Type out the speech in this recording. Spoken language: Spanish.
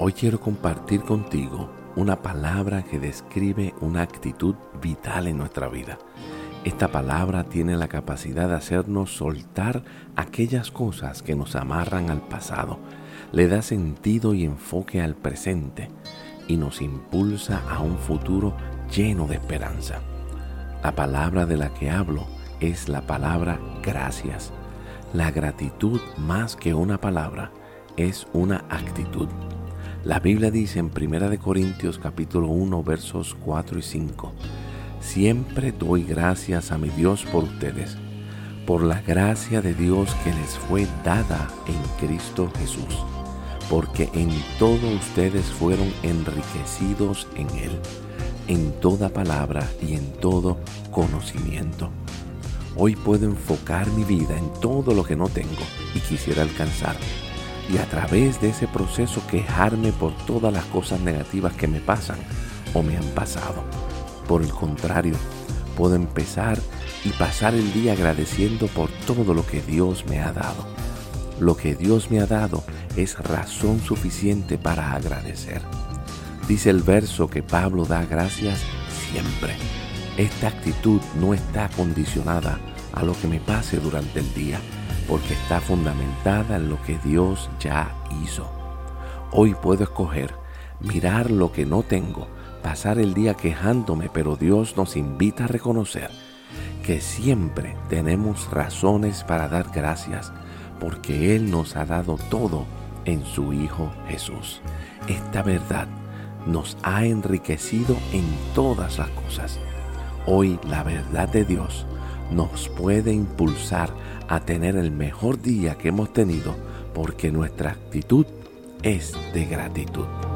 Hoy quiero compartir contigo una palabra que describe una actitud vital en nuestra vida. Esta palabra tiene la capacidad de hacernos soltar aquellas cosas que nos amarran al pasado, le da sentido y enfoque al presente y nos impulsa a un futuro lleno de esperanza. La palabra de la que hablo es la palabra gracias. La gratitud más que una palabra es una actitud. La Biblia dice en 1 Corintios capítulo 1 versos 4 y 5, Siempre doy gracias a mi Dios por ustedes, por la gracia de Dios que les fue dada en Cristo Jesús, porque en todo ustedes fueron enriquecidos en Él, en toda palabra y en todo conocimiento. Hoy puedo enfocar mi vida en todo lo que no tengo y quisiera alcanzar y a través de ese proceso quejarme por todas las cosas negativas que me pasan o me han pasado. Por el contrario, puedo empezar y pasar el día agradeciendo por todo lo que Dios me ha dado. Lo que Dios me ha dado es razón suficiente para agradecer. Dice el verso que Pablo da gracias siempre. Esta actitud no está condicionada a lo que me pase durante el día porque está fundamentada en lo que Dios ya hizo. Hoy puedo escoger mirar lo que no tengo, pasar el día quejándome, pero Dios nos invita a reconocer que siempre tenemos razones para dar gracias, porque Él nos ha dado todo en su Hijo Jesús. Esta verdad nos ha enriquecido en todas las cosas. Hoy la verdad de Dios nos puede impulsar a tener el mejor día que hemos tenido porque nuestra actitud es de gratitud.